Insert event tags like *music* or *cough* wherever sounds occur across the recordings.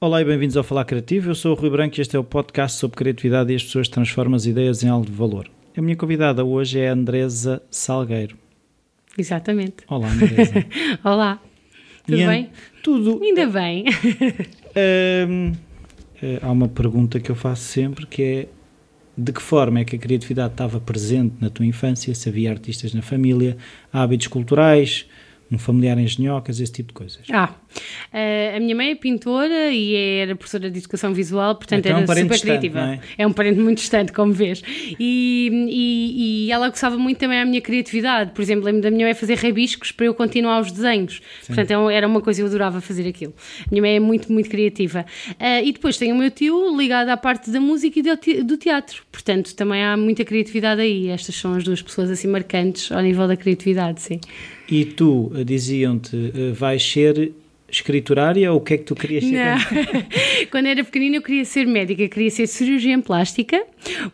Olá e bem-vindos ao Falar Criativo. Eu sou o Rui Branco e este é o podcast sobre criatividade e as pessoas transformam as ideias em algo de valor. A minha convidada hoje é a Andresa Salgueiro. Exatamente. Olá, Andresa. *laughs* Olá. Tudo E bem? Tudo. Ainda bem. *laughs* Hum, eh, há uma pergunta que eu faço sempre que é de que forma é que a criatividade estava presente na tua infância, se havia artistas na família, hábitos culturais, um familiar em engenhocas, esse tipo de coisas. Ah, eh, a minha mãe é pintora e era professora de educação visual, portanto Então é um era parente super criativa. é? É um parente muito distante, como vês. E, e, e ela gostava muito também da minha criatividade. Por exemplo, lembro da minha mãe fazer rabiscos para eu continuar os desenhos. Portanto, é um- era uma coisa que eu adorava fazer aquilo. A minha mãe é muito, muito criativa. Ah, e depois tem o meu tio ligado à parte da música e do teatro. Portanto, também há muita criatividade aí. Estas são as duas pessoas assim marcantes ao nível da criatividade, sim. E tu, diziam-te, eh, vais ser escriturária ou o que é que tu querias ser? Quando- *laughs* Quando era pequenina eu queria ser médica, queria ser cirurgiã plástica,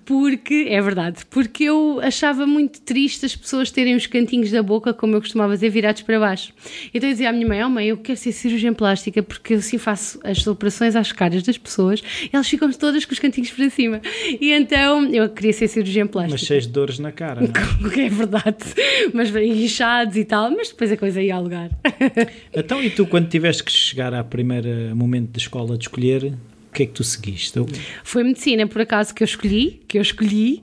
porque, é verdade, porque eu achava muito triste as pessoas terem os cantinhos da boca, como eu costumava dizer, virados para baixo. Então eu dizia à minha mãe, oh mãe, eu quero ser cirurgiã plástica porque eu assim faço as operações às caras das pessoas e elas ficam todas com os cantinhos para cima. E então eu queria ser cirurgiã plástica. Mas cheios de dores na cara, não é? *laughs* É verdade, mas bem inchados e tal, mas depois a coisa ia ao lugar. Então, e tu, quando tiveste que chegar ao primeiro momento da escola de escolher, que é que tu seguiste? Foi medicina, por acaso, que eu escolhi, que eu escolhi,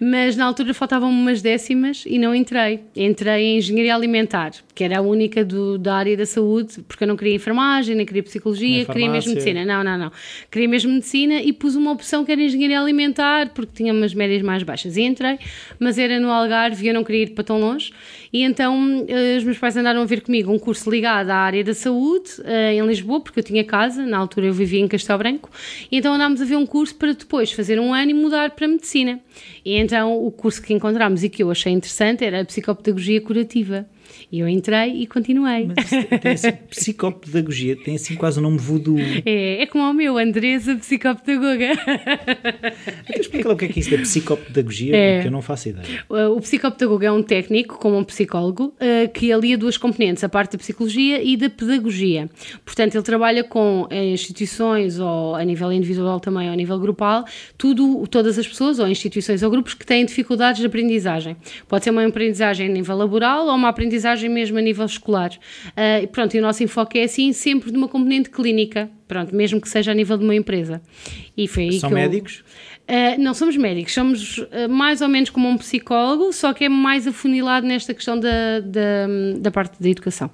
mas na altura faltavam umas décimas e não entrei. Entrei em engenharia alimentar, que era a única do- da área da saúde, porque eu não queria enfermagem, nem queria psicologia, Nem queria mesmo medicina. Não, não, não. Queria mesmo medicina e pus uma opção que era engenharia alimentar, porque tinha umas médias mais baixas. E entrei, mas era no Algarve e eu não queria ir para tão longe. E então eh, os meus pais andaram a ver comigo um curso ligado à área da saúde, eh, em Lisboa, porque eu tinha casa, na altura eu vivia em Castelo Branco, e então andámos a ver um curso para depois fazer um ano e mudar para medicina. E então o curso que encontramos e que eu achei interessante era a psicopedagogia curativa. E eu entrei e continuei. Mas tem assim, psicopedagogia, tem assim quase o nome voodoo. É, é como o meu, Andresa, psicopedagoga. Então explica lá o que é que é isso da psicopedagogia, É. porque eu não faço ideia. O psicopedagogo é um técnico, como um psicólogo, uh, que alia duas componentes, a parte da psicologia e da pedagogia. Portanto, ele trabalha com eh, instituições, ou a nível individual também, ou a nível grupal, tudo, todas as pessoas, ou instituições ou grupos que têm dificuldades de aprendizagem. Pode ser uma aprendizagem a nível laboral ou uma aprendizagem mesmo a nível escolar. Uh, e pronto, e o nosso enfoque é assim, sempre de uma componente clínica, pronto, mesmo que seja a nível de uma empresa. E foi aí São que eu- médicos? Uh, não somos médicos, somos uh, mais ou menos como um psicólogo, só que é mais afunilado nesta questão da, da, da parte da educação.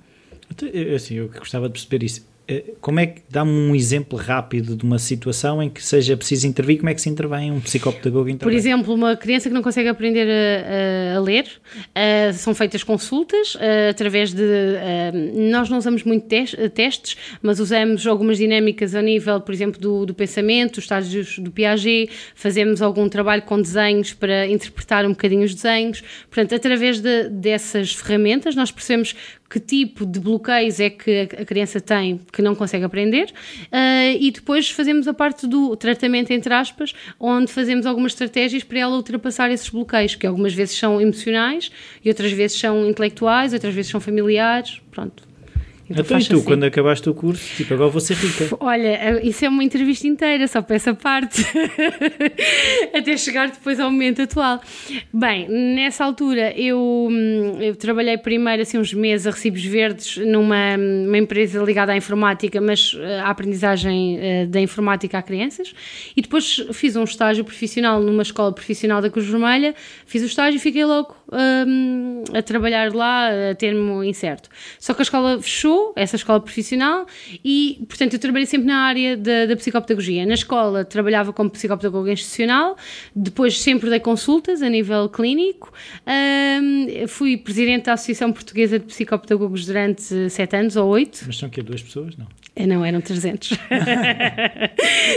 Então, assim, eu gostava de perceber isso. Eh, Como é que dá-me um exemplo rápido de uma situação em que seja preciso intervir? Como é que se intervém um psicopedagogo Por intervém? exemplo, uma criança que não consegue aprender a, a- a ler, uh, são feitas consultas uh, através de. uh, nós não usamos muito tes- testes, mas usamos algumas dinâmicas ao nível, por exemplo, do, do pensamento, os estágios do Piaget, fazemos algum trabalho com desenhos para interpretar um bocadinho os desenhos. Portanto, através de- dessas ferramentas, nós percebemos que tipo de bloqueios é que a criança tem que não consegue aprender ah, e depois fazemos a parte do tratamento, entre aspas, onde fazemos algumas estratégias para ela ultrapassar esses bloqueios, que algumas vezes são emocionais e outras vezes são intelectuais, outras vezes são familiares, pronto. Então, e faz tu, assim. quando acabaste o curso, tipo, agora vou ser rica. Olha, isso é uma entrevista inteira, só para essa parte. *laughs* Até chegar depois ao momento atual. Bem, nessa altura eu, hum, eu trabalhei primeiro assim uns meses a recibos verdes numa uma empresa ligada à informática, mas eh, à aprendizagem eh, da informática a crianças. E depois fiz um estágio profissional numa escola profissional da Cruz Vermelha. Fiz o estágio e fiquei logo hum, a trabalhar lá a termo incerto. Só que a escola fechou, essa escola profissional, e portanto eu trabalhei sempre na área da, da psicopedagogia. Na escola trabalhava como psicopedagoga institucional, depois sempre dei consultas a nível clínico, hum, fui presidente da Associação Portuguesa de Psicopedagogos durante sete anos ou oito. Mas são que duas pessoas? Não. Eh, Não, eram 300.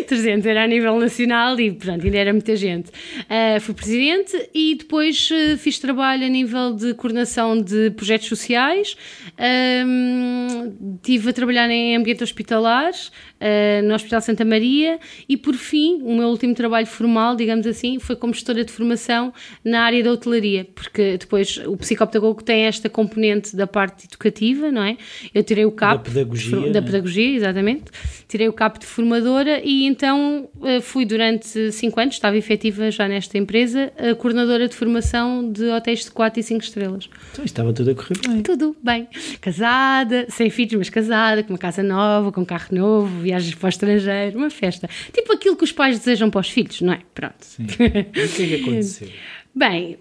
300 *laughs* era a nível nacional e, portanto, ainda era muita gente. Uh, fui presidente e depois uh, fiz trabalho a nível de coordenação de projetos sociais. Um, estive a trabalhar em ambiente hospitalar uh, no Hospital Santa Maria e, por fim, o meu último trabalho formal, digamos assim, foi como gestora de formação na área da hotelaria, porque depois o psicopedagogo tem esta componente da parte educativa, não é? Eu tirei o CAP. Da pedagogia. Da né? pedagogia, exatamente. Tirei o CAP de formadora e então uh, fui durante cinco anos, estava efetiva já nesta empresa, a coordenadora de formação de hotéis de 4 e 5 estrelas. Então estava tudo a correr bem. Tudo bem. Casada, sem filhos, mas casada, com uma casa nova, com um carro novo, viagens para o estrangeiro, uma festa. Tipo aquilo que os pais desejam para os filhos, não é? Pronto. Sim. *laughs* O que é que aconteceu? Bem,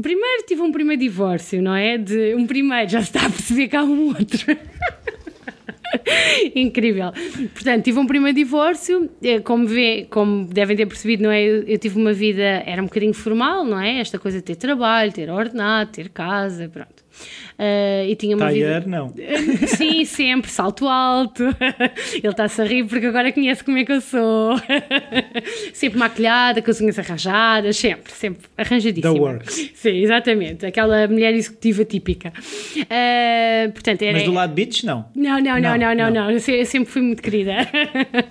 primeiro tive um primeiro divórcio, não é? De um primeiro, já se está a perceber que há um outro. *laughs* Incrível. Portanto, tive um primeiro divórcio, eh, como, vê, como devem ter percebido, não é? Eu, eu, tive uma vida, era um bocadinho formal, não é? Esta coisa de ter trabalho, ter ordenado, ter casa, pronto. Uh, e tinha uma Taier, vida... não. Sim, sempre, salto alto. *laughs* Ele está-se a rir porque agora conhece como é que eu sou. *laughs* sempre maquilhada, com as unhas arranjadas, sempre, sempre arranjadíssima. The works. Sim, exatamente. Aquela mulher executiva típica. Uh, portanto, era... Mas do lado beach, não? Não, não, não, não, não. não, não. Eu sempre fui muito querida.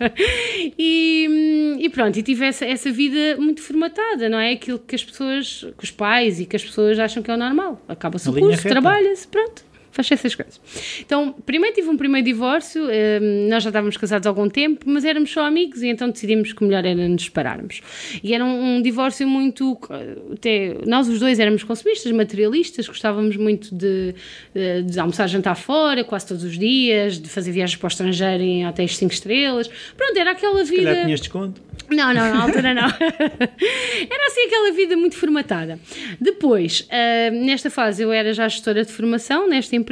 *laughs* e, e, pronto, e tive essa, essa vida muito formatada, não é? Aquilo que as pessoas, que os pais e que as pessoas acham que é o normal. Acaba-se o curso, pronto faz essas coisas. Então, primeiro tive um primeiro divórcio, hum, nós já estávamos casados há algum tempo, mas éramos só amigos e então decidimos que melhor era nos separarmos. E era um, um divórcio muito. Até, nós os dois éramos consumistas, materialistas, gostávamos muito de, de, de almoçar, jantar fora, quase todos os dias, de fazer viagens para o estrangeiro em hotéis 5 estrelas. Pronto, era aquela vida. Se calhar tinhas desconto. Não, não, na altura não. *laughs* era assim aquela vida muito formatada. Depois, uh, nesta fase, eu era já gestora de formação nesta empresa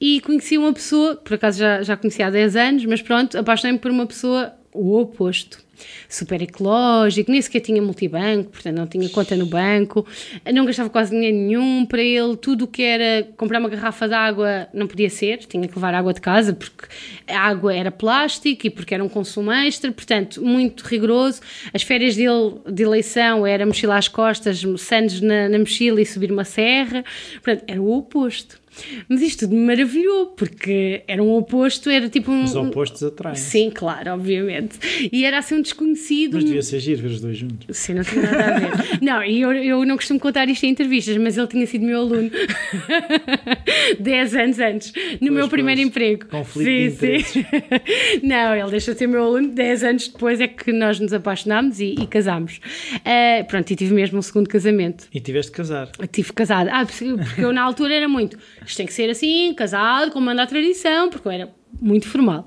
e conheci uma pessoa, por acaso já, já conhecia há 10 anos, mas pronto, apaixonei-me por uma pessoa o oposto super ecológico, nem sequer tinha multibanco, portanto não tinha conta no banco, não gastava quase dinheiro nenhum para ele, tudo o que era comprar uma garrafa de água não podia ser, tinha que levar água de casa porque a água era plástico e porque era um consumo extra, portanto muito rigoroso. As férias dele de eleição era mochila às costas, sandes na, na mochila e subir uma serra, portanto era o oposto. Mas isto tudo me maravilhou, porque era um oposto, era tipo um. Os opostos atraem. Sim, claro, obviamente. E era assim um desconhecido. Mas devia ser giro ver os dois juntos. Sim, não tinha nada a ver. *laughs* não, e eu, eu não costumo contar isto em entrevistas, mas ele tinha sido meu aluno *laughs* 10 anos antes, no pois, meu primeiro pois. emprego. Conflito sim, sim. *laughs* não, ele deixou de ser meu aluno 10 anos depois é que nós nos apaixonámos e, e casámos. Uh, pronto, e tive mesmo um segundo casamento. E tiveste de casar? Eu tive casado. Ah, porque eu na altura era muito isto tem que ser assim, casado, como manda a tradição, porque eu era muito formal.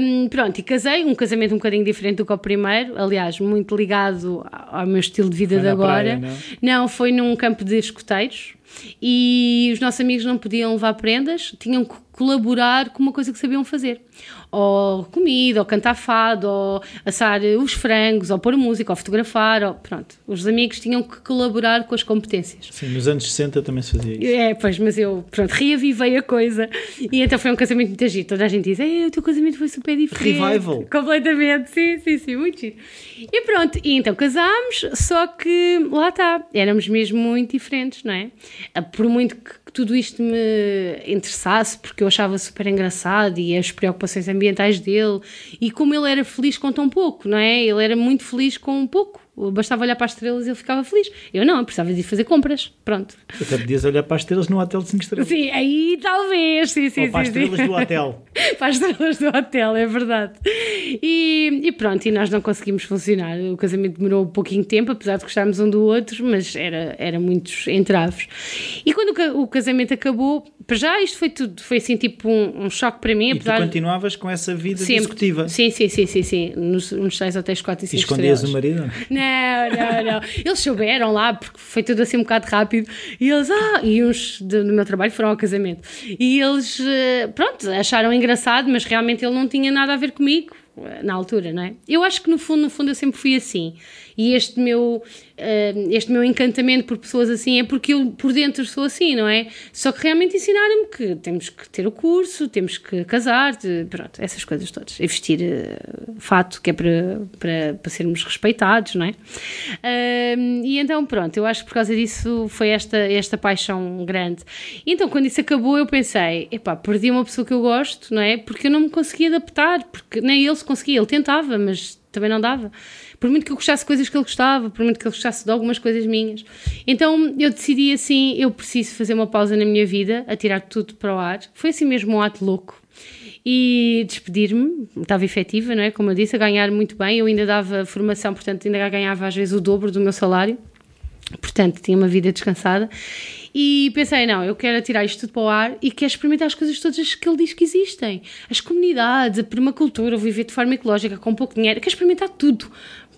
Um, pronto, e casei, um casamento um bocadinho diferente do que o primeiro, aliás, muito ligado ao meu estilo de vida foi de agora. Praia, não? não, foi num campo de escoteiros e os nossos amigos não podiam levar prendas, tinham que colaborar com uma coisa que sabiam fazer. Ou comida, ou cantar fado, ou assar os frangos, ou pôr música, ou fotografar, ou pronto. Os amigos tinham que colaborar com as competências. Sim, nos anos 60 também se fazia isso. É, pois, mas eu, pronto, reavivei a coisa. E então foi um casamento muito agito. Toda a gente diz, o teu casamento foi super diferente. Revival. Completamente, sim, sim, sim, muito giro. E pronto, e então casámos, só que lá está, éramos mesmo muito diferentes, não é? Por muito que tudo isto me interessasse, porque eu achava super engraçado e as preocupações ambientais dele, e como ele era feliz com tão pouco, não é? Ele era muito feliz com um pouco bastava olhar para as estrelas e ele ficava feliz. Eu não, eu precisava de ir fazer compras. Pronto. Até podias olhar para as estrelas no hotel de 5 estrelas. Sim, aí talvez. Sim, sim, Ou para sim, as estrelas sim. do hotel. *laughs* para as estrelas do hotel, é verdade. E, e, pronto, e nós não conseguimos funcionar. O casamento demorou um pouquinho de tempo, apesar de gostarmos um do outro, mas era, era muitos entraves. E quando o, casamento acabou, para já isto foi tudo, foi assim tipo um, um choque para mim. E apesar tu continuavas com essa vida Sempre. executiva? Sim, sim, sim, sim, sim. Nos, nos seis hotéis 4 e 5 E escondias o marido? Não, não, não. Eles souberam lá, porque foi tudo assim um bocado rápido. E eles, ah, e uns do, do meu trabalho foram ao casamento. E eles, eh, pronto, acharam engraçado, mas realmente ele não tinha nada a ver comigo eh, na altura, não é? Eu acho que no fundo, no fundo eu sempre fui assim. E este meu, uh, este meu encantamento por pessoas assim é porque eu por dentro sou assim, não é? Só que realmente ensinaram-me que temos que ter o curso, temos que casar, de, pronto, essas coisas todas. E vestir uh, fato, que é para, para, para sermos respeitados, não é? Uh, e então, pronto, eu acho que por causa disso foi esta, esta paixão grande. E então, quando isso acabou, eu pensei, epá, perdi uma pessoa que eu gosto, não é? Porque eu não me conseguia adaptar, porque nem ele se conseguia, ele tentava, mas também não dava. Por muito que eu gostasse de coisas que ele gostava, por muito que ele gostasse de algumas coisas minhas. Então eu decidi assim: eu preciso fazer uma pausa na minha vida, a tirar tudo para o ar. Foi assim mesmo um ato louco. E despedir-me, estava efetiva, não é? Como eu disse, a ganhar muito bem. Eu ainda dava formação, portanto, ainda ganhava às vezes o dobro do meu salário. Portanto, tinha uma vida descansada. E pensei, não, eu quero tirar isto tudo para o ar e quero experimentar as coisas todas que ele diz que existem. As comunidades, a permacultura, viver de forma ecológica, com pouco dinheiro. quero experimentar tudo.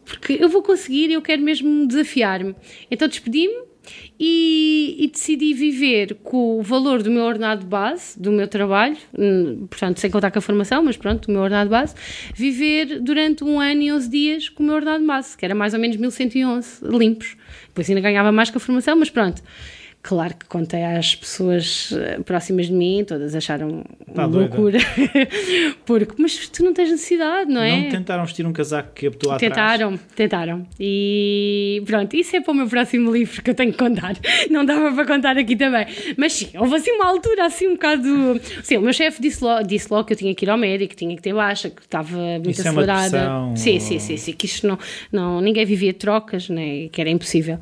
Porque eu vou conseguir e eu quero mesmo desafiar-me. Então despedi-me e, e, decidi viver com o valor do meu ordenado base, do meu trabalho, hum, portanto, sem contar com a formação, mas pronto, do meu ordenado base, viver durante um ano e 11 dias com o meu ordenado base, que era mais ou menos 1111 limpos. Depois ainda ganhava mais com a formação, mas pronto. Claro que contei às pessoas eh, próximas de mim, todas acharam tá loucura. *laughs* Porque, mas tu não tens necessidade, não é? Não tentaram vestir um casaco que apertou atrás? Tentaram, tentaram. E pronto, isso é para o meu próximo livro que eu tenho que contar. *laughs* Não dava para contar aqui também. Mas sim, houve assim uma altura assim um bocado. Sim, o meu chefe disse logo, disse logo que eu tinha que ir ao médico, que tinha que ter baixa, que estava muito isso acelerada. É uma sim, sim, sim, sim, que isto não, não. Ninguém vivia trocas, né? Que era impossível.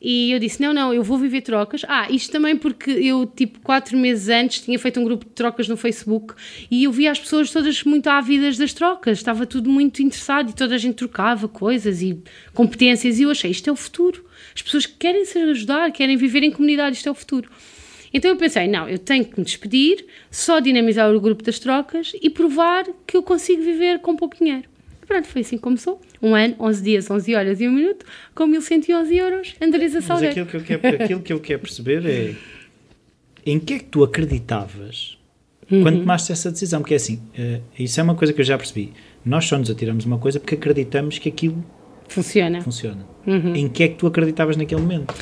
E eu disse: não, não, eu vou viver trocas Ah, isto também porque eu, tipo, quatro meses antes tinha feito um grupo de trocas no Facebook e eu via as pessoas todas muito ávidas das trocas, estava tudo muito interessado e toda a gente trocava coisas e competências e eu achei, isto é o futuro. As pessoas querem se ajudar, querem viver em comunidade, isto é o futuro. Então eu pensei, não, eu tenho que me despedir, só dinamizar o grupo das trocas e provar que eu consigo viver com pouco dinheiro. Pronto, foi assim que começou um ano, 11 dias, 11 horas e um minuto, com 1111 euros, Andresa Salgueiro. Mas aquilo que, eu quero, aquilo que eu quero perceber é em que é que tu acreditavas uhum. quando tomaste essa decisão? Porque é assim, uh, isso é uma coisa que eu já percebi. Nós só nos atiramos uma coisa porque acreditamos que aquilo funciona. funciona. Uhum. Em que é que tu acreditavas naquele momento?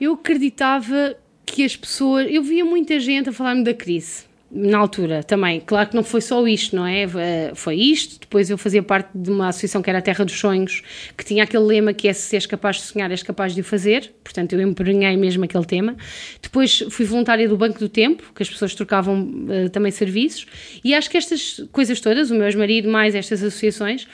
Eu acreditava que as pessoas. Eu via muita gente a falar-me da crise na altura também. Claro que não foi só isto, não é? Eh, foi isto. Depois eu fazia parte de uma associação que era a Terra dos Sonhos, que tinha aquele lema que é se és capaz de sonhar, és capaz de o fazer. Portanto, eu emprenhei mesmo aquele tema. Depois fui voluntária do Banco do Tempo, que as pessoas trocavam uh, também serviços. E acho que estas coisas todas, o meu ex-marido mais estas associações,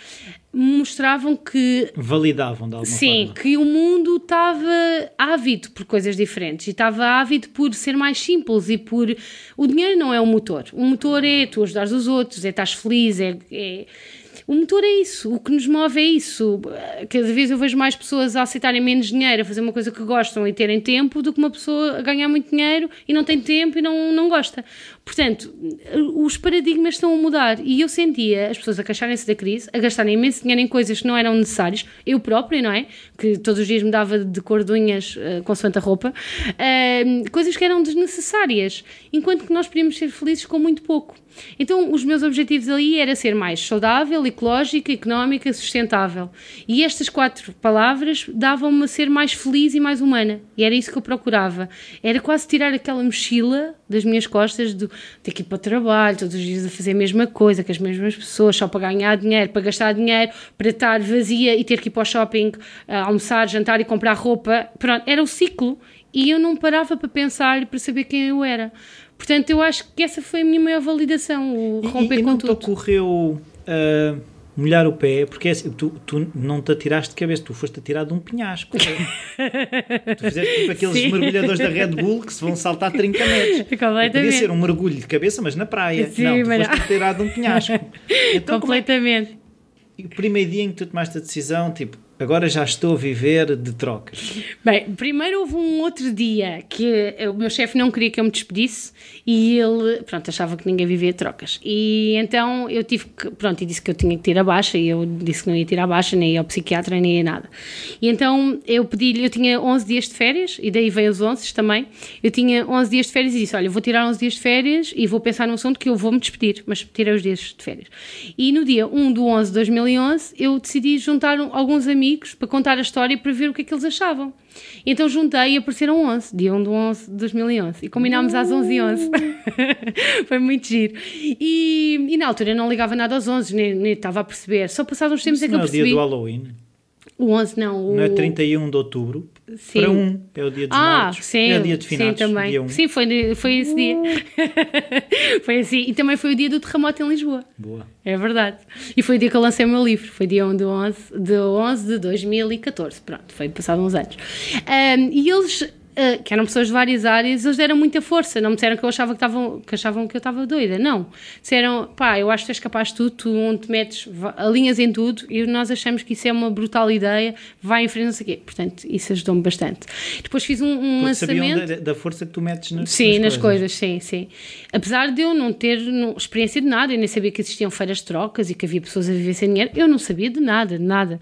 mostravam que. Validavam de alguma sim, forma. Sim, que o mundo estava ávido por coisas diferentes e estava ávido por ser mais simples e por. O dinheiro não é o motor. O motor é tu ajudares os outros, é estás feliz, é, é o motor é isso, o que nos move é isso. Cada vez eu vejo mais pessoas a aceitarem menos dinheiro, a fazer uma coisa que gostam e terem tempo, do que uma pessoa a ganhar muito dinheiro e não tem tempo e não, não gosta. Portanto, os paradigmas estão a mudar e eu sentia as pessoas a queixarem-se da crise, a gastarem imenso dinheiro em coisas que não eram necessárias, eu própria, não é? Que todos os dias me dava de cor de unhas uh, consoante a roupa, uh, coisas que eram desnecessárias, enquanto que nós podíamos ser felizes com muito pouco. Então, os meus objetivos ali era ser mais saudável, ecológica, económica, sustentável. E estas quatro palavras davam-me a ser mais feliz e mais humana. E era isso que eu procurava. Era quase tirar aquela mochila das minhas costas de ter que ir para o trabalho, todos os dias a fazer a mesma coisa, com as mesmas pessoas, só para ganhar dinheiro, para gastar dinheiro, para estar vazia e ter que ir para o shopping, almoçar, jantar e comprar roupa. Pronto, era o ciclo. E eu não parava para pensar, para saber quem eu era. Portanto, eu acho que essa foi a minha maior validação, o romper e, e com tudo. não te ocorreu uh, molhar o pé? Porque é assim, tu, tu não te atiraste de cabeça, tu foste atirado de um penhasco. *laughs* tu fizeste tipo aqueles Sim. mergulhadores da Red Bull que se vão saltar 30 metros. *laughs* Podia ser um mergulho de cabeça, mas na praia. Sim, não, tu foste não. atirado de um penhasco. *laughs* Então, Completamente. É? E o primeiro dia em que tu tomaste a decisão, tipo, agora já estou a viver de trocas? Bem, primeiro houve um outro dia que o meu chefe não queria que eu me despedisse e ele, pronto, achava que ninguém vivia de trocas. E então eu tive que, pronto, e disse que eu tinha que tirar a baixa e eu disse que não ia tirar a baixa, nem ia ao psiquiatra, nem ia nada. E então eu pedi-lhe, eu tinha 11 dias de férias e daí veio os 11 também. Eu tinha 11 dias de férias e disse: Olha, vou tirar 11 dias de férias e vou pensar num assunto que eu vou me despedir, mas tirei os dias de férias. E no dia 1 do 11 de 2011 eu decidi juntar alguns amigos para contar a história e para ver o que é que eles achavam. Então juntei e apareceram 11, dia 1 do 11 de 2011. E combinámos às 11 e 11. *laughs* Foi muito giro. E, e, na altura eu não ligava nada aos 11, nem, nem estava a perceber. Só passados uns tempos Isso é que eu não é o percebi. dia do Halloween? O 11 não. O... Não é 31 de outubro? Sim. Para um, é o dia dos Ah, mortos. sim, É o dia de finados, sim, também. 1. Sim, foi, foi esse dia. *laughs* foi assim. E também foi o dia do terremoto em Lisboa. Boa. É verdade. E foi o dia que eu lancei o meu livro. Foi dia 1 de 11 de, 11 de 2014. Pronto, foi passado uns anos. Um, e eles Uh, que eram pessoas de várias áreas, eles deram muita força. Não me disseram que, eu achava que, tavam, que achavam que eu estava doida. Não. Disseram, pá, eu acho que és capaz de tudo, tu onde te metes, alinhas em tudo e nós achamos que isso é uma brutal ideia, vai em frente, não sei o quê. Portanto, isso ajudou-me bastante. Depois fiz um, um lançamento. Da, da, força que tu metes nas, sim, nas, nas coisas. Sim, sim. Apesar de eu não ter não, experiência de nada, eu nem sabia que existiam feiras de trocas e que havia pessoas a viver sem dinheiro, eu não sabia de nada, de nada.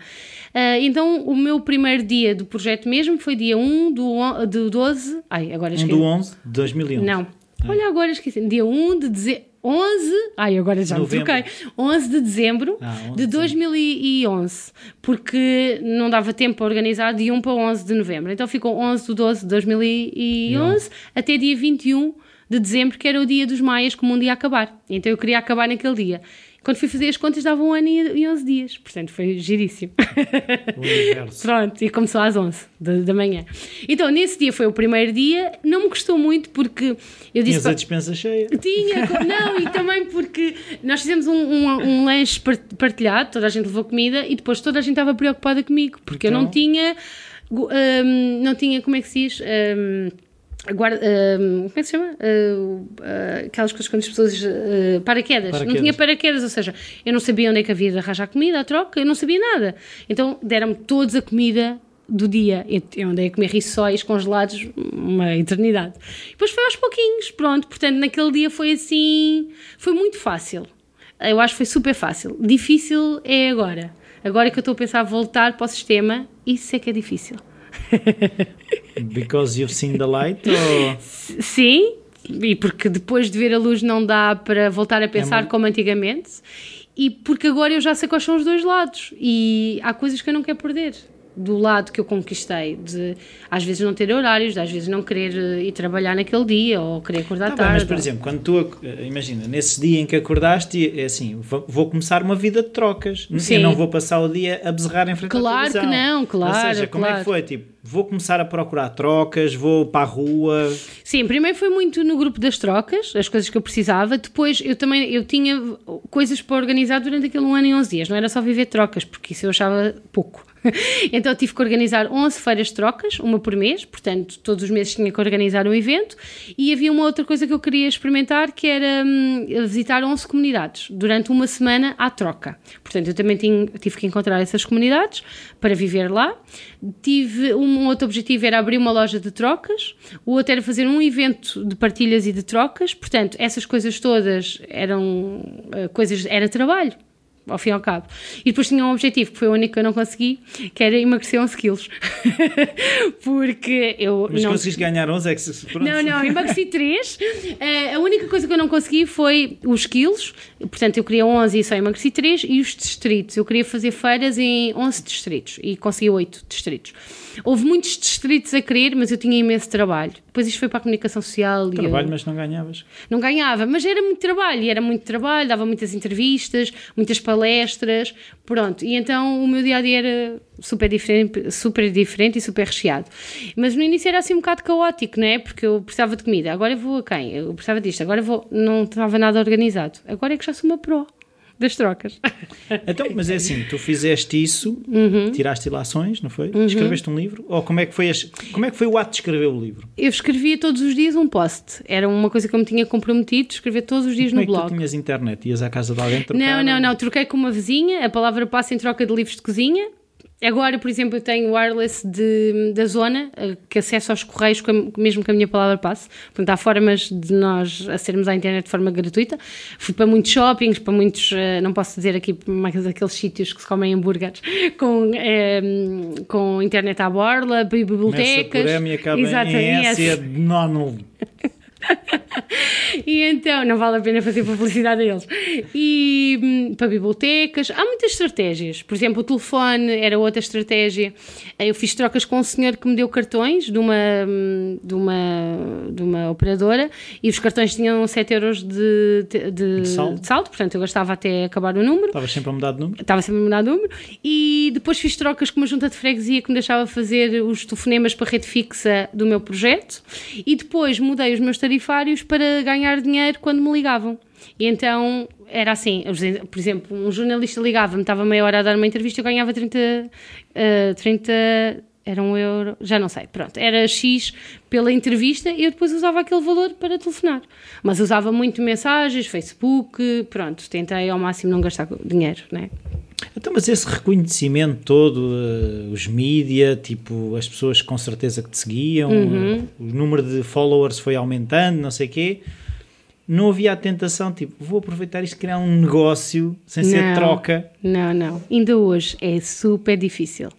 Uh, então, o meu primeiro dia do projeto mesmo foi dia 1 do, do 12. Ai, agora esqueci. 1 do 11 de 2011. Não. É. Olha, agora esqueci. Dia 1 de dezembro. 11, ai agora já Novembro. me troquei, 11 de dezembro ah, 11 de 2011, porque não dava tempo para organizar de 1 para 11 de novembro, então ficou 11 de 12 de 2011 até dia 21 de dezembro, que era o dia dos maias, que o mundo ia acabar, então eu queria acabar naquele dia. Quando fui fazer as contas, dava um ano e 11 dias. Portanto, foi giríssimo. *laughs* Pronto, e começou às 11 da, da manhã. Então, nesse dia foi o primeiro dia. Não me custou muito porque eu disse. Tinhas a dispensa cheia. Tinha, *laughs* não, e também porque nós fizemos um, um, um, lanche partilhado, toda a gente levou comida e depois toda a gente estava preocupada comigo porque então... eu não tinha. Um, não tinha, como é que se diz? Um, Guarda, uh, como é que se chama? Uh, uh, aquelas coisas quando as pessoas. Paraquedas. paraquedas. Não tinha paraquedas, ou seja, eu não sabia onde é que havia de arranjar comida, a troca, eu não sabia nada. Então deram-me todos a comida do dia. Eu andei a comer rissóis congelados uma eternidade. Depois foi aos pouquinhos, pronto. Portanto, naquele dia foi assim. Foi muito fácil. Eu acho que foi super fácil. Difícil é agora. Agora que eu estou a pensar voltar para o sistema, isso é que é difícil. *laughs* Because you've seen the light? Or... Sim, e porque depois de ver a luz não dá para voltar a pensar é como antigamente, e porque agora eu já sei quais são os dois lados, e há coisas que eu não quero perder do lado que eu conquistei, de às vezes não ter horários, de às vezes não querer eh, ir trabalhar naquele dia ou querer acordar tá tarde. Bem, mas, por exemplo, quando tu, eh, imagina, nesse dia em que acordaste, é assim, vou começar uma vida de trocas. Sim. Eu não vou passar o dia a bezerrar em frente claro à televisão. Claro que não, claro. Ou seja, como claro. é que foi? Tipo, vou começar a procurar trocas, vou para a rua. Sim, primeiro foi muito no grupo das trocas, as coisas que eu precisava. Depois eu também eu tinha coisas para organizar durante aquele um ano e 11 dias. Não era só viver trocas, porque isso eu achava pouco. *laughs* então tive que organizar 11 feiras de trocas, uma por mês, portanto todos os meses tinha que organizar um evento e havia uma outra coisa que eu queria experimentar que era hum, visitar 11 comunidades durante uma semana à troca. Portanto eu também tinha, tive que encontrar essas comunidades para viver lá. Tive um outro objetivo era abrir uma loja de trocas, o outro era fazer um evento de partilhas e de trocas. Portanto essas coisas todas eram eh, coisas era trabalho ao fim e ao cabo. E depois tinha um objetivo, que foi o único que eu não consegui, que era emagrecer 11 quilos. *laughs* Porque eu. Mas não... conseguiste ganhar 11 é que Pronto. Não, não, emagreci *laughs* 3. Uh, a única coisa que eu não consegui foi os quilos. Portanto, eu queria 11 e só emagreci 3. E os distritos. Eu queria fazer feiras em 11 distritos e consegui 8 distritos. Houve muitos distritos a querer, mas eu tinha imenso trabalho. Depois isto foi para a comunicação social. Trabalho, eu... mas não ganhavas? Não ganhava, mas era muito trabalho. E era muito trabalho, dava muitas entrevistas, muitas palestras, pronto. E então o meu dia a dia era super diferente, super diferente e super recheado. Mas no início era assim um bocado caótico, não é? Porque eu precisava de comida, agora eu vou a quem? Eu precisava disto, agora eu vou. Não estava nada organizado. Agora é que já sou uma pro das trocas. *laughs* Então, mas é assim, tu fizeste isso, uhum. tiraste ilações, não foi? Uhum. Escreveste um livro? Ou como é, que foi as, como é que foi o ato de escrever o livro? Eu escrevia todos os dias um post. Era uma coisa que eu me tinha comprometido, escrever todos os dias como no é blog. tu tinhas internet? Ias à casa de alguém trocar? Não, não, não. Troquei com uma vizinha, a palavra passa em troca de livros de cozinha Agora, por exemplo, eu tenho wireless de, da zona, eh, que acesso aos correios, mesmo que a minha palavra passe. Portanto, há formas de nós acedermos à internet de forma gratuita. Fui para muitos shoppings, para muitos, eh, não posso dizer aqui, mais aqueles sítios que se comem hambúrgueres, *laughs* com, é, com internet à borla, bibliotecas. Começa por M e acaba Exatamente. em S, é de *laughs* e então, não vale a pena fazer publicidade a eles. E hum, para bibliotecas, há muitas estratégias. Por exemplo, o telefone era outra estratégia. Eu fiz trocas com um senhor que me deu cartões de uma, hum, de uma, de uma operadora e os cartões tinham 7 euros de, de, de, de, saldo. portanto eu gastava até acabar o número. Estava sempre a mudar de número? Estava sempre a mudar de número. E depois fiz trocas com uma junta de freguesia que me deixava fazer os telefonemas para a rede fixa do meu projeto e depois mudei os meus tarifas tarifários para ganhar dinheiro quando me ligavam. E então era assim, por exemplo, um jornalista ligava-me, estava meia hora a dar uma entrevista, eu ganhava 30, uh, 30 era um euro, já não sei, pronto, era X pela entrevista e eu depois usava aquele valor para telefonar. Mas usava muito mensagens, Facebook, pronto, tentei ao máximo não gastar dinheiro, né? Então, mas esse reconhecimento todo, uh, os mídia, tipo, as pessoas com certeza que te seguiam, uhum. uh, o número de followers foi aumentando, não sei o quê, não havia a tentação, tipo, vou aproveitar isto, criar um negócio sem não, ser troca. Não, não. Ainda hoje é super difícil.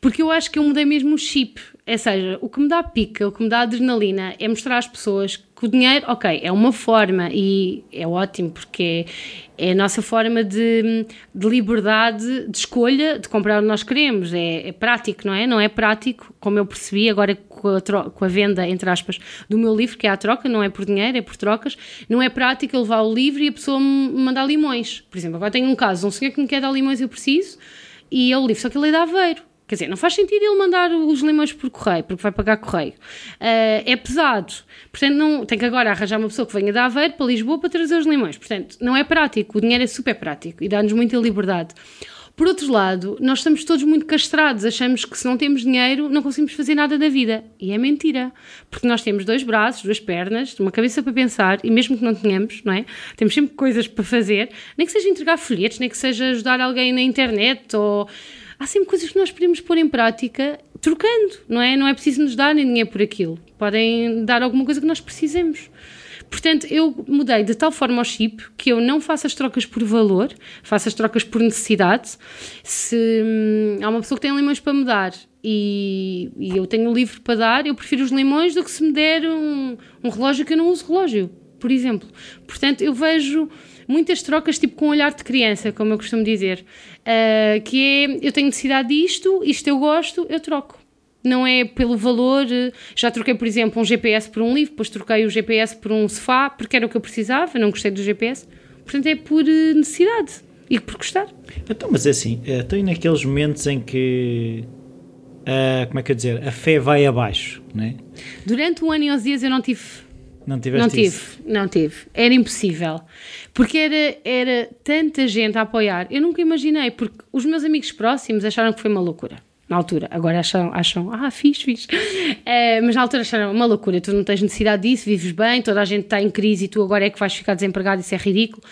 Porque eu acho que eu mudei mesmo o chip. Ou seja, o que me dá pica, o que me dá adrenalina é mostrar às pessoas que o dinheiro, ok, é uma forma e é ótimo porque é, a nossa forma de, de, liberdade de escolha de comprar o que nós queremos. É, é, prático, não é? Não é prático, como eu percebi agora com a, com a, venda, entre aspas, do meu livro, que é a troca, não é por dinheiro, é por trocas. Não é prático eu levar o livro e a pessoa me mandar limões. Por exemplo, agora tenho um caso, um senhor que me quer dar limões eu preciso, e é o livro, só que ele é de Aveiro Quer dizer, não faz sentido ele mandar os limões por correio, porque vai pagar correio. Uh, é pesado. Portanto, não, tem que agora arranjar uma pessoa que venha da Aveiro para Lisboa para trazer os limões. Portanto, não é prático. O dinheiro é super prático e dá-nos muita liberdade. Por outro lado, nós estamos todos muito castrados, achamos que se não temos dinheiro não conseguimos fazer nada da vida. E é mentira. Porque nós temos dois braços, duas pernas, uma cabeça para pensar, e mesmo que não tenhamos, não é? Temos sempre coisas para fazer, nem que seja entregar folhetos, nem que seja ajudar alguém na internet ou há sempre coisas que nós podemos pôr em prática trocando, não é? Não é preciso nos darem dinheiro por aquilo. Podem dar alguma coisa que nós precisemos. Portanto, eu mudei de tal forma ao chip que eu não faço as trocas por valor, faço as trocas por necessidade. Se hum, há uma pessoa que tem limões para me dar e, e, eu tenho um livro para dar, eu prefiro os limões do que se me der um, um relógio que eu não uso relógio, por exemplo. Portanto, eu vejo muitas trocas tipo com um olhar de criança, como eu costumo dizer, uh, que é eu tenho necessidade disto, isto eu gosto, eu troco. Não é pelo valor. Já troquei, por exemplo, um GPS por um livro, depois troquei o GPS por um sofá, porque era o que eu precisava, não gostei do GPS. Portanto, é por eh, necessidade e por gostar. Então, mas é assim, estou naqueles momentos em que Uh, como é que eu dizer, a fé vai abaixo, não é? Durante um ano e uns dias eu não tive não tiveste Não tive, isso? não tive. Era impossível. Porque era, era tanta gente a apoiar. Eu nunca imaginei, porque os meus amigos próximos acharam que foi uma loucura. Na altura. Agora acham, acham ah, fiz, fiz. É, mas na altura acharam uma loucura. Tu não tens necessidade disso, vives bem, toda a gente está em crise e tu agora é que vais ficar desempregado, isso é ridículo.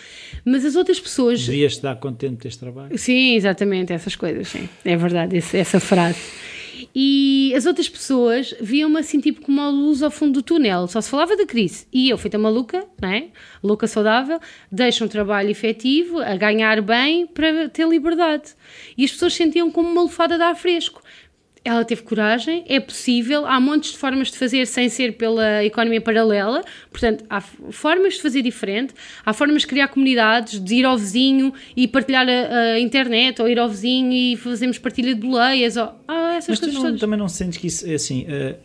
Mas as outras pessoas. Devias estar contente deste trabalho. Sim, exatamente, essas coisas, sim. É verdade, essa frase e as outras pessoas viam-me assim, tipo, como uma luz ao fundo do túnel. Só se falava da crise. E eu, feita maluca, não é? Louca saudável, deixo um trabalho efetivo, a ganhar bem, para ter liberdade. E as pessoas sentiam como uma lufada de ar fresco ela teve coragem, é possível, há montes de formas de fazer sem ser pela economia paralela, portanto, há formas de fazer diferente, há formas de criar comunidades, de ir ao vizinho e partilhar a, a internet, ou ir ao vizinho e fazermos partilha de boleias, ou ah, essas Mas coisas todas. também não sentes que isso, é assim, uh,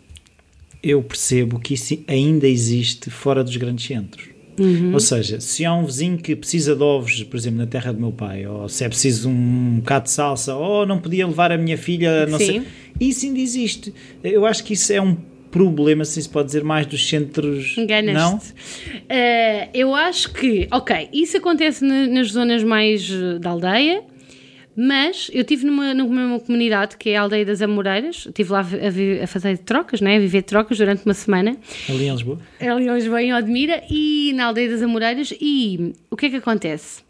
eu percebo que isso ainda existe fora dos grandes centros. Uhum. Ou seja, se há um vizinho que precisa de ovos, por exemplo, na terra do meu pai, ou se é preciso um bocado de salsa, ou não podia levar a minha filha, não Sim. sei. Isso ainda existe. Eu acho que isso é um problema, se se pode dizer, mais dos centros. Enganaste. Não? Uh, eu acho que, ok, isso acontece nas zonas mais eh, da aldeia mas eu estive numa, numa comunidade que é a Aldeia das Amoreiras, estive lá a, a, fazer trocas, né? a viver trocas durante uma semana. Ali em Lisboa? Ali em Lisboa, em Odmira, e na Aldeia das Amoreiras. E o que é que acontece?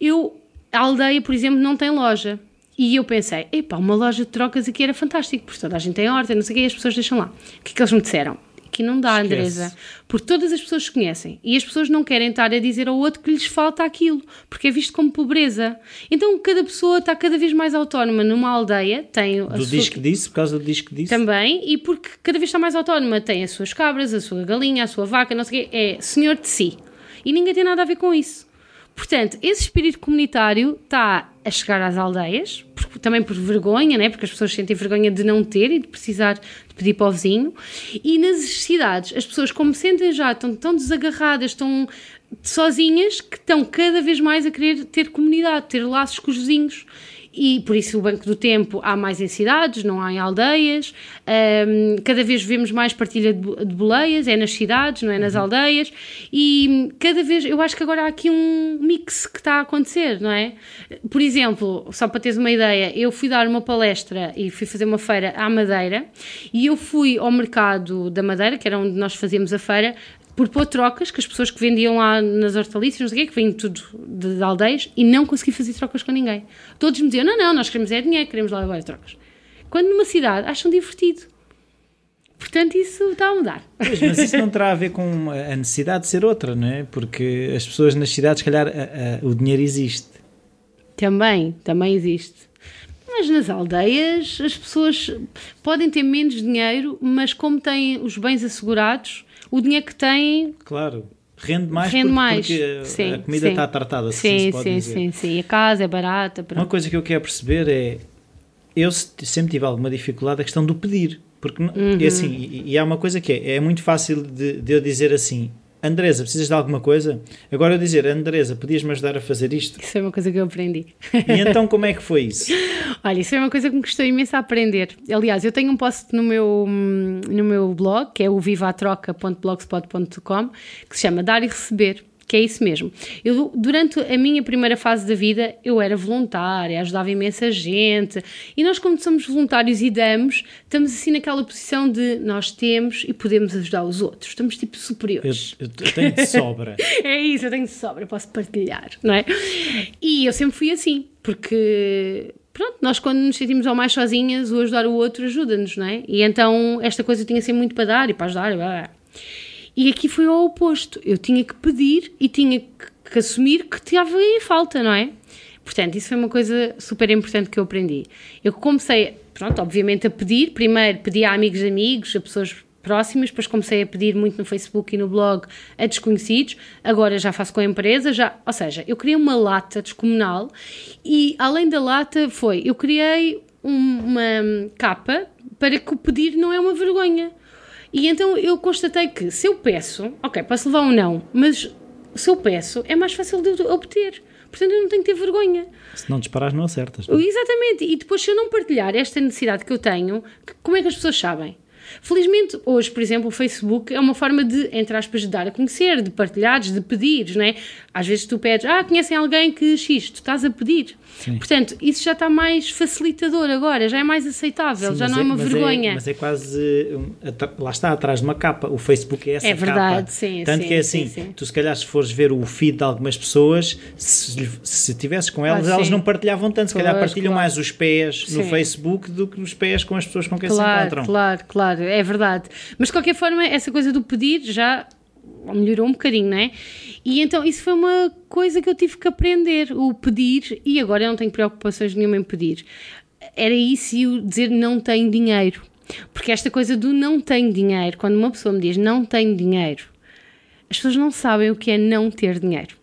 Eu, a aldeia, por exemplo, não tem loja. E eu pensei, epá, uma loja de trocas aqui era fantástico, porque toda a gente tem horta, não sei o que, e as pessoas deixam lá. O que é que eles me disseram? Aqui não dá, Esquece. Andresa. Porque todas as pessoas se conhecem e as pessoas não querem estar a dizer ao outro que lhes falta aquilo, porque é visto como pobreza. Então cada pessoa está cada vez mais autónoma numa aldeia, tem a Do sua- disco disse, por causa do disco disse. também, e porque cada vez está mais autónoma, tem as suas cabras, a sua galinha, a sua vaca, não sei o quê, é senhor de si. E ninguém tem nada a ver com isso. Portanto, esse espírito comunitário está a chegar às aldeias, também por vergonha, né? porque as pessoas sentem vergonha de não ter e de precisar de pedir para o vizinho. E nas cidades, as pessoas, como sentem já, estão tão desagarradas, estão sozinhas, que estão cada vez mais a querer ter comunidade, ter laços com os vizinhos. E por isso o Banco do Tempo há mais em cidades, não há em aldeias. Ahm, cada vez vemos mais partilha de, de boleias, é nas cidades, não é nas aldeias. E cada vez, eu acho que agora há aqui um mix que está a acontecer, não é? Por exemplo, só para teres uma ideia, eu fui dar uma palestra e fui fazer uma feira à Madeira e eu fui ao mercado da Madeira, que era onde nós fazíamos a feira, por pôr trocas, que as pessoas que vendiam lá nas hortaliças, não sei o quê, que vêm tudo de, de aldeias, e não consegui fazer trocas com ninguém. Todos me diziam, não, não, nós queremos é dinheiro, queremos lá levar trocas. Quando numa cidade acham divertido. Portanto, isso está a mudar. Pois, mas isso não terá a ver com a necessidade de ser outra, não é? Porque as pessoas nas cidades, se calhar, a- a- o dinheiro existe. Também, também existe. Mas nas aldeias as pessoas podem ter menos dinheiro, mas como têm os bens assegurados, o dinheiro que têm Claro. Rende mais rende porque, mais. porque sim, a comida sim. está tratada, se sim, assim se pode sim, dizer. sim, sim. E a casa é barata. Uma Pronto. coisa que eu quero perceber é. Eu se- sempre tive alguma dificuldade a questão do pedir. Porque, não- Uhum. é assim, e, e há uma coisa que é: é muito fácil de, de eu dizer assim, Andresa, precisas de alguma coisa? Agora eu dizer, Andresa, podias-me ajudar a fazer isto? Isso foi uma coisa que eu aprendi. E então como é que foi isso? *laughs* Olha, isso foi uma coisa que me custou imenso a aprender. Aliás, eu tenho um post no meu, no meu blog, que é o vivatroca.blogspot.com, que se chama Dar e Receber, que é isso mesmo. Eu, durante a minha primeira fase da vida, eu era voluntária, ajudava imensa gente, e nós, como somos voluntários e damos, estamos assim naquela posição de nós temos e podemos ajudar os outros. Estamos tipo Eu, superiores. eu tenho de sobra. *laughs* É isso, eu tenho de sobra, posso partilhar, não é? E eu sempre fui assim, porque pronto, nós quando nos sentimos ao mais sozinhas, o ajudar o outro ajuda-nos, não é? E então esta coisa eu tinha sempre muito para dar e para ajudar. blá, blá. E aqui foi ao oposto, eu tinha que pedir e tinha que, que assumir que estava em falta, não é? Portanto, isso foi uma coisa super importante que eu aprendi. Eu comecei, pronto, obviamente a pedir, primeiro pedi a amigos de amigos, a pessoas próximas, depois comecei a pedir muito no Facebook e no blog a desconhecidos, agora já faço com a empresa, já, ou seja, eu criei uma lata descomunal e além da lata foi, eu criei um- uma capa para que o pedir não é uma vergonha. E então eu constatei que se eu peço, ok, posso levar um não, mas se eu peço é mais fácil de obter. Portanto, eu não tenho que ter vergonha. Se não disparas, não acertas. não é? Exatamente. E depois, se eu não partilhar esta necessidade que eu tenho, como é que as pessoas sabem? Felizmente, hoje, por exemplo, o Facebook é uma forma de, entre aspas, de dar a conhecer, de partilhares, de pedir, não é? Às vezes tu pedes, ah, conhecem alguém que X, tu estás a pedir. Sim. Portanto, isso já está mais facilitador agora, já é mais aceitável, Sim, já não é uma mas vergonha. mas é quase. lá está, atrás de uma capa. O Facebook é essa É verdade, capa. sim, Tanto sim, que é sim, assim: sim. tu, se calhar, se fores ver o feed de algumas pessoas, se, se tivesses com elas, Ah, elas não partilhavam tanto. Se calhar Pois, partilham claro. mais os pés no. Facebook do que os pés com as pessoas com quem se Claro, encontram. claro, claro, é verdade. Mas de qualquer forma, essa coisa do pedir já melhorou um bocadinho, não é? E então isso foi uma coisa que eu tive que aprender, o pedir, e agora eu não tenho preocupações nenhuma em pedir. Era isso e o dizer não tenho dinheiro. Porque esta coisa do não tenho dinheiro, quando uma pessoa me diz não tenho dinheiro, as pessoas não sabem o que é não ter dinheiro.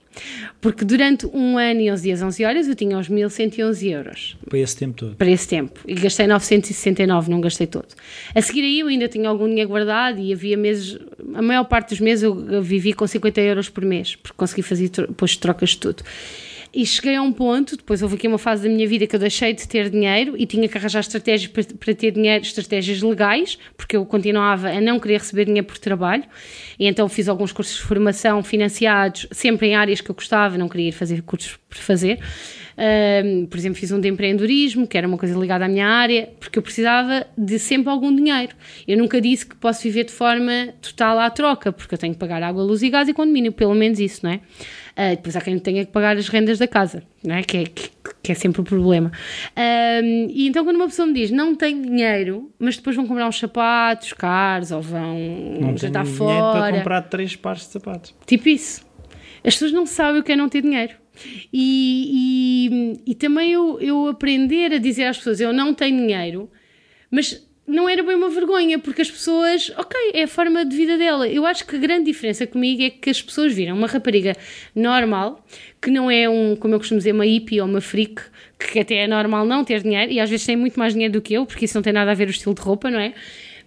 Porque durante um ano e 11 dias, 11 horas, eu tinha os 1111 euros Para esse tempo todo. para esse tempo e gastei 969, não gastei todo. A seguir aí eu ainda tinha algum dinheiro guardado e havia meses, a maior parte dos meses eu vivi com 50 euros por mês, porque consegui fazer depois trocas de tudo. E cheguei a um ponto, depois houve aqui uma fase da minha vida que eu deixei de ter dinheiro e tinha que arranjar estratégias para, para ter dinheiro, estratégias legais, porque eu continuava a não querer receber dinheiro por trabalho. E então fiz alguns cursos de formação financiados, sempre em áreas que eu gostava, não queria ir fazer cursos por fazer. Uh, por exemplo, fiz um de empreendedorismo, que era uma coisa ligada à minha área, porque eu precisava de sempre algum dinheiro. Eu nunca disse que posso viver de forma total à troca, porque eu tenho que pagar água, luz e gás e condomínio, pelo menos isso, não é? Uh, depois há quem tenha que pagar as rendas da casa, não é? Que é, que, que é sempre o problema. Uh, e então, quando uma pessoa me diz não tenho dinheiro, mas depois vão comprar uns sapatos caros ou vão não jantar fora. dinheiro para comprar três pares de sapatos. Tipo isso. As pessoas não sabem o que é não ter dinheiro. E, e, e também eu, eu aprender a dizer às pessoas: eu não tenho dinheiro, mas não era bem uma vergonha, porque as pessoas, ok, é a forma de vida dela. Eu acho que a grande diferença comigo é que as pessoas viram uma rapariga normal, que não é um, como eu costumo dizer, uma hippie ou uma freak, que até é normal não ter dinheiro, e às vezes tem muito mais dinheiro do que eu, porque isso não tem nada a ver o estilo de roupa, não é?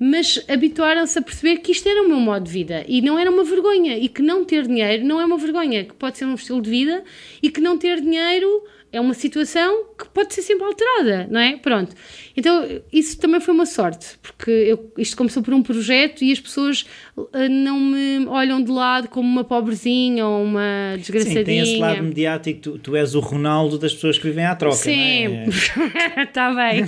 Mas habituaram-se a perceber que isto era o meu modo de vida e não era uma vergonha, e que não ter dinheiro não é uma vergonha, que pode ser um estilo de vida e que não ter dinheiro é uma situação que pode ser sempre alterada, não é? Pronto. Então, isso também foi uma sorte, porque eu, isto começou por um projeto e as pessoas uh, não me olham de lado como uma pobrezinha ou uma desgraçadinha. Sim, tem esse lado mediático, tu, tu és o Ronaldo das pessoas que vivem à troca, Sim, é? *laughs* está bem.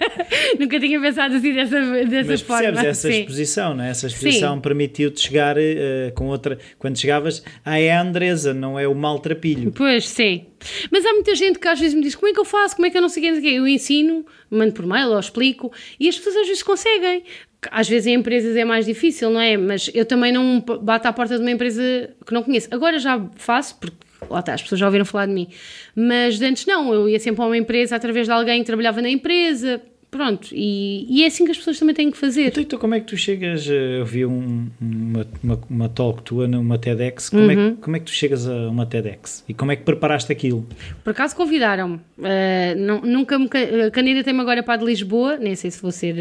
*laughs* Nunca tinha pensado assim dessa, dessa Mas forma. percebes essa Sim. exposição, não é? Essa exposição permitiu-te chegar uh, com outra... Quando chegavas, ah, é a Andresa, não é o maltrapilho. Pois, sim. Mas há muita gente que às vezes me diz como é que eu faço, como é que eu não sei o que, eu ensino, mando por mail ou explico, e as pessoas às vezes conseguem. Às vezes em empresas é mais difícil, não é? Mas eu também não bato à porta de uma empresa que não conheço. Agora já faço, porque lá está, as pessoas já ouviram falar de mim. Mas antes não, eu ia sempre a uma empresa através de alguém que trabalhava na empresa, Pronto, e, e, é assim que as pessoas também têm que fazer. Então, então como é que tu chegas? Eu vi um, uma, uma, uma, talk tua numa TEDx. Como, uhum. é que, como é que tu chegas a uma TEDx? E como é que preparaste aquilo? Por acaso convidaram-me. Uh, não, nunca me candidatei-me agora para a de Lisboa, nem sei se vou ser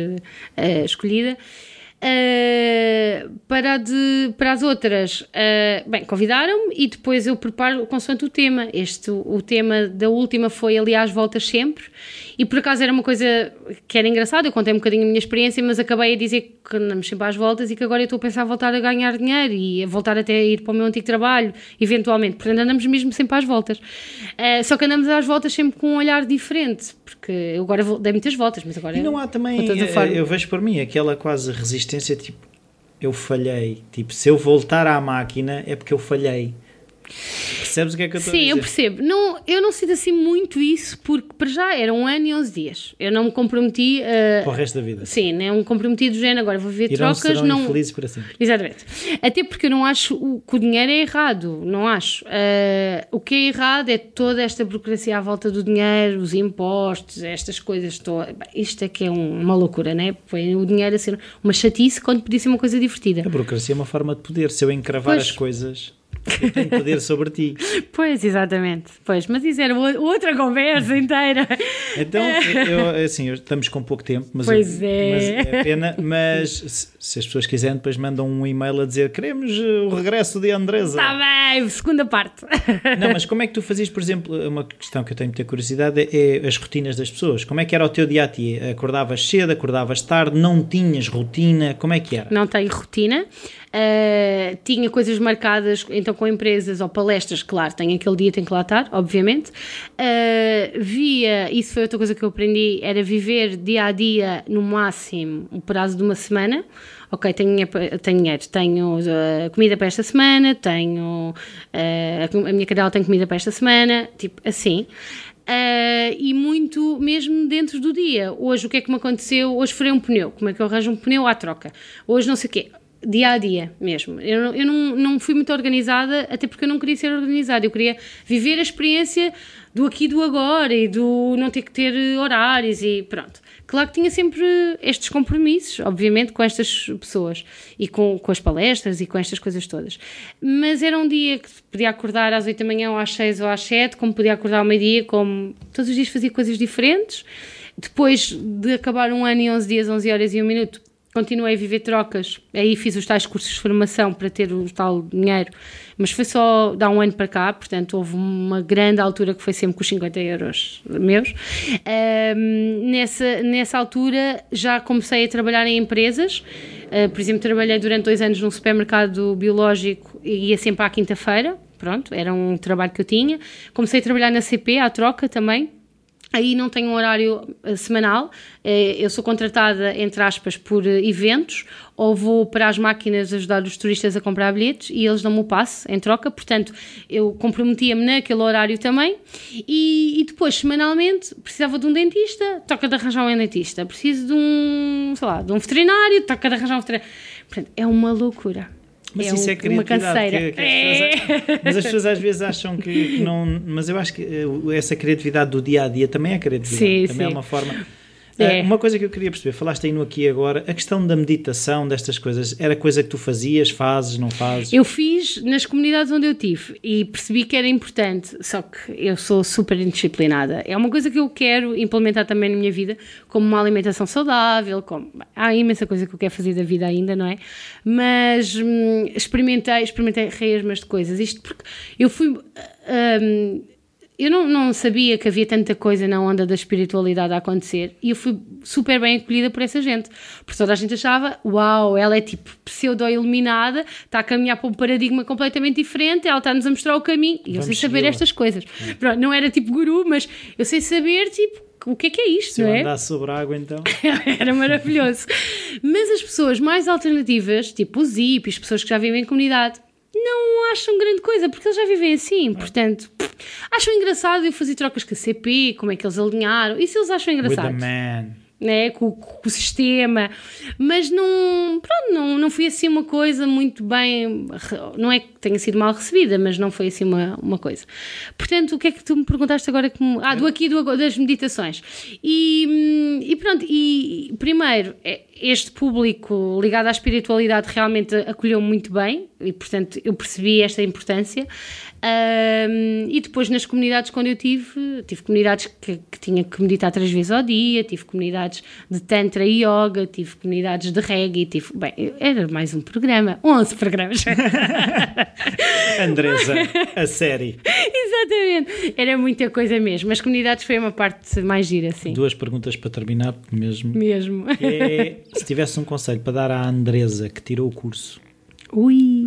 uh, escolhida. Uh, para, de, para as outras, uh, bem, convidaram-me e depois eu preparo consoante o tema. Este, o tema da última foi, aliás, Voltas Sempre, e por acaso era uma coisa que era engraçada. Eu contei um bocadinho a minha experiência, mas acabei a dizer que andamos sempre às voltas e que agora eu estou a pensar a voltar a ganhar dinheiro e a voltar até a ir para o meu antigo trabalho, eventualmente. Portanto, andamos mesmo sempre às voltas. Uh, só que andamos às voltas sempre com um olhar diferente, porque eu agora dei muitas voltas, mas agora. E não há também, eu vejo por mim, aquela quase resistência tipo, eu falhei. Tipo, se eu voltar à máquina é porque eu falhei. Percebes o que é que eu estou Sim, a dizer? eu percebo. Não, eu não sinto assim muito isso, porque para já era um ano e 11 dias. Eu não me comprometi. Uh, para o resto da vida. Sim, nem um comprometi do género, agora vou ver Irão trocas. Não infelizes para sempre. Exatamente. Até porque eu não acho o, que o dinheiro é errado, não acho. Uh, o que é errado é toda esta burocracia à volta do dinheiro, os impostos, estas coisas. Isto é que é um, uma loucura, né? Põe o dinheiro a ser uma chatice quando podia ser uma coisa divertida. A burocracia é uma forma de poder. Se eu encravar Pois. as coisas. Eu tenho poder sobre ti. *laughs* Pois, exatamente. Pois, mas isso era outra conversa inteira. Então, *laughs* eu, assim, eu- estamos com pouco tempo, mas, Pois eu- é. mas é pena. Mas se, se as pessoas quiserem, depois mandam um e-mail a dizer queremos eh, o regresso de Andresa. Está bem, segunda parte. *laughs* Não, mas como é que tu fazias, por exemplo, uma questão que eu tenho muita curiosidade é, é as rotinas das pessoas. Como é que era o teu dia a dia? Acordavas cedo, acordavas tarde, não tinhas rotina? Como é que era? Não tenho rotina. Uh, tinha coisas marcadas então com empresas ou palestras, claro, tenho aquele dia, tenho que lá estar, obviamente. Uh, via, isso foi outra coisa que eu aprendi, era viver dia a dia, no máximo, um prazo de uma semana. Ok, tenho, tenho dinheiro, tenho uh, comida para esta semana, tenho a minha cadela tem comida para esta semana, tipo assim. Uh, e muito mesmo dentro do dia. Hoje, o que é que me aconteceu? Hoje furei um pneu. Como é que eu arranjo um pneu à troca? Hoje, não sei o quê. Dia a dia mesmo. Eu, não- eu não, não fui muito organizada, até porque eu não queria ser organizada. Eu queria viver a experiência do aqui do agora e do não ter que ter horários e pronto. Claro que tinha sempre estes compromissos, obviamente, com estas pessoas e com, com as palestras e com estas coisas todas. Mas era um dia que podia acordar às 8 da manhã ou às 6 ou às 7, como podia acordar ao meio-dia, como todos os dias fazia coisas diferentes. Depois de acabar um ano e 11 dias, 11 horas e 1 minuto, continuei a viver trocas. Aí fiz os tais cursos de formação para ter o tal dinheiro, mas foi só dar um ano para cá, portanto houve uma grande altura que foi sempre com os 50 euros meus. Ahm, nessa, nessa altura já comecei a trabalhar em empresas. Ah, por exemplo, trabalhei durante dois anos num supermercado biológico e ia sempre à quinta-feira pronto, era um trabalho que eu tinha. Comecei a trabalhar na CP, à troca também, Aí não tenho um horário uh, semanal, uh, eu sou contratada, entre aspas, por uh, eventos, ou vou para as máquinas ajudar os turistas a comprar bilhetes e eles dão-me o passe em troca, portanto eu comprometia-me naquele horário também. E, e, depois, semanalmente, precisava de um dentista, toca de arranjar um dentista. Preciso de um, sei lá, de um veterinário, toca de arranjar um veterinário. Portanto, é uma loucura. Mas é isso é uma criatividade. canseira. Que, que as pessoas, mas as pessoas às vezes acham que, que não. Mas eu acho que eh, essa criatividade do dia a dia também é criatividade. Sim, também é sim. uma forma. É. Uh, Uma coisa que eu queria perceber, falaste aí no aqui e agora, a questão da meditação, destas coisas, era coisa que tu fazias, fazes, não fazes? Eu fiz nas comunidades onde eu tive e percebi que era importante, só que eu sou super indisciplinada. É uma coisa que eu quero implementar também na minha vida, como uma alimentação saudável, como há imensa coisa que eu quero fazer da vida ainda, não é? Mas hum, experimentei, experimentei reias de coisas. Isto porque eu fui. hum, eu não, não sabia que havia tanta coisa na onda da espiritualidade a acontecer e eu fui super bem acolhida por essa gente. Porque toda a gente achava, uau, ela é tipo pseudo-iluminada, está a caminhar para um paradigma completamente diferente, ela está-nos a mostrar o caminho e eu Vamos sei saber estas coisas. Pronto, não era tipo guru, mas eu sei saber tipo o que é que é isto, Se não é? andasse sobre água, então. *laughs* Era maravilhoso. Mas as pessoas mais alternativas, tipo os hippies, pessoas que já vivem em comunidade, não acham grande coisa, porque eles já vivem assim. Portanto, acham engraçado eu fazer trocas com a CP, como é que eles alinharam. Isso eles acham With the engraçado. man. Né, com, com o sistema, mas não, pronto, não, não foi assim uma coisa muito bem, não é que tenha sido mal recebida, mas não foi assim uma, uma coisa. Portanto, o que é que tu me perguntaste agora? Que me- ah, do aqui do das meditações. E, hum, e pronto, e primeiro, é- este público ligado à espiritualidade realmente acolheu muito bem e, portanto, eu percebi esta importância. Hum, e depois nas comunidades quando eu tive, tive comunidades que, que tinha que meditar três vezes ao dia, tive comunidades de tantra e yoga, tive comunidades de reggae, tive, bem, era mais um programa, 11 programas. *laughs* Andresa, a série. Exatamente, era muita coisa mesmo. As comunidades foi uma parte mais gira, assim, Duas perguntas para terminar, mesmo. mesmo. É, se tivesse um conselho para dar à Andresa que tirou o curso, Ui.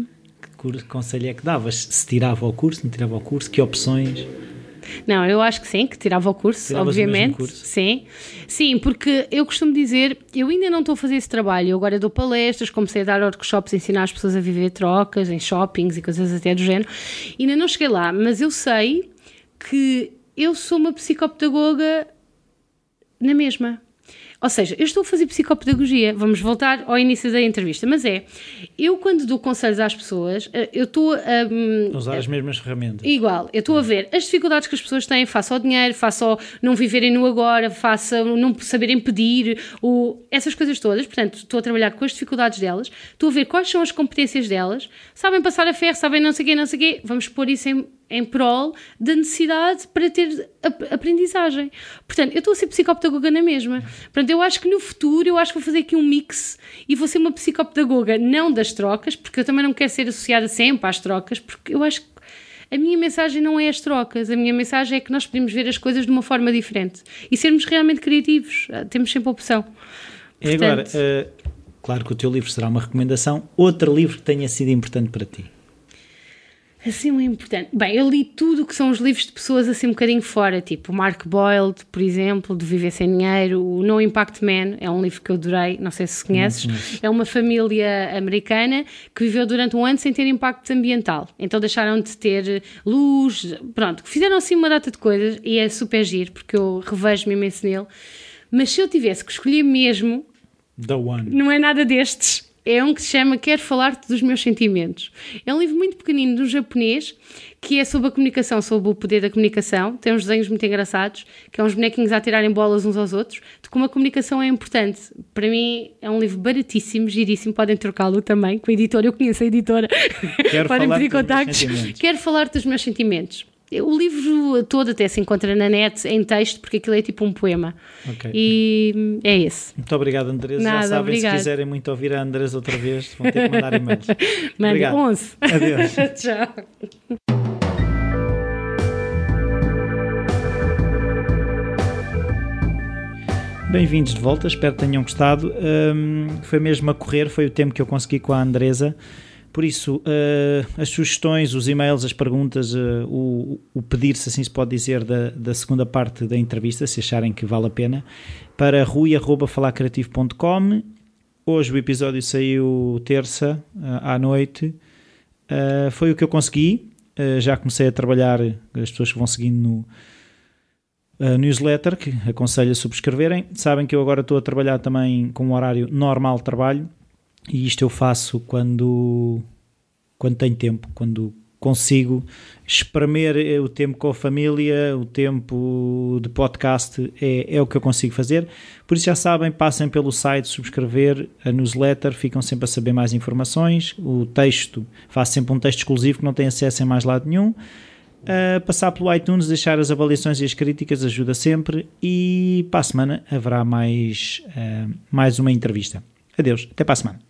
Conselho é que davas? Se tirava o curso, não tirava o curso, que opções? Não, eu acho que sim, que tirava o curso, Tiravas o obviamente. curso? Sim. Sim, porque eu costumo dizer, eu ainda não estou a fazer esse trabalho, eu agora dou palestras, comecei a dar workshops, ensinar as pessoas a viver trocas em shoppings e coisas até do género. Ainda não cheguei lá, mas eu sei que eu sou uma psicopedagoga na mesma. Ou seja, eu estou a fazer psicopedagogia, vamos voltar ao início da entrevista, mas é, eu quando dou conselhos às pessoas, eh, eu estou a, A usar as mesmas ferramentas. Igual, eu estou a ver as dificuldades que as pessoas têm face ao dinheiro, face ao não viverem no agora, face ao não saberem pedir, o, essas coisas todas. Portanto, estou a trabalhar com as dificuldades delas, estou a ver quais são as competências delas, sabem passar a ferro, sabem não sei o quê, não sei o quê. Vamos pôr isso em, em prol da necessidade para ter ap- aprendizagem. Portanto, eu estou a ser psicopedagoga na mesma. Portanto, eu acho que no futuro, eu acho que vou fazer aqui um mix e vou ser uma psicopedagoga, não das trocas, porque eu também não quero ser associada sempre às trocas, porque eu acho que a minha mensagem não é as trocas, a minha mensagem é que nós podemos ver as coisas de uma forma diferente e sermos realmente criativos. Ah, Temos sempre a opção. E agora, Portanto- eh, claro que o teu livro será uma recomendação. Outro livro que tenha sido importante para ti? Assim, o importante. Bem, eu li tudo o que são os livros de pessoas assim um bocadinho fora, tipo o Mark Boyle, por exemplo, de Viver Sem Dinheiro, o No Impact Man, é um livro que eu adorei, não sei se conheces. É uma família americana que viveu durante um ano sem ter impacto ambiental. Então deixaram de ter luz, pronto, fizeram assim uma data de coisas e é super giro, porque eu revejo-me imenso nele. Mas se eu tivesse que escolher mesmo, The One. não é nada destes. É um que se chama Quero Falar-te dos Meus Sentimentos. É um livro muito pequenino do japonês que é sobre a comunicação, sobre o poder da comunicação. Tem uns desenhos muito engraçados, que é uns bonequinhos a tirarem bolas uns aos outros, de como a comunicação é importante. Para mim é um livro baratíssimo, giríssimo. Podem trocá-lo também com a editora. Eu conheço a editora. Quero *laughs* Podem pedir contactos. Quero falar-te dos meus sentimentos. O livro todo até se encontra na net em texto, porque aquilo é tipo um poema. Ok. E é esse. Muito obrigado, Andresa. Nada, Já sabem, obrigado. se quiserem muito ouvir a Andresa outra vez, vão ter que mandar e-mails. Manda *laughs* Obrigado. 11. Adeus. *laughs* Tchau. Bem-vindos de volta, espero que tenham gostado. Hum, foi mesmo a correr, foi o tempo que eu consegui com a Andresa, Por isso, uh, as sugestões, os e-mails, as perguntas, uh, o, o pedir, se assim se pode dizer, da, da segunda parte da entrevista, se acharem que vale a pena, para rui.falacreativo.com. Hoje o episódio saiu terça uh, à noite. foi o que eu consegui. já comecei a trabalhar, as pessoas que vão seguindo no a newsletter que aconselho a subscreverem. Sabem que eu agora estou a trabalhar também com um horário normal de trabalho e isto eu faço quando, quando tenho tempo, quando consigo espremer o tempo com a família, o tempo de podcast é, é o que eu consigo fazer. Por isso já sabem, passem pelo site, subscrever a newsletter, ficam sempre a saber mais informações. O texto, faço sempre um texto exclusivo que não tem acesso em mais lado nenhum. Uh, passar pelo iTunes, deixar as avaliações e as críticas ajuda sempre. E para a semana haverá mais, uh, mais uma entrevista. Adeus, até para a semana.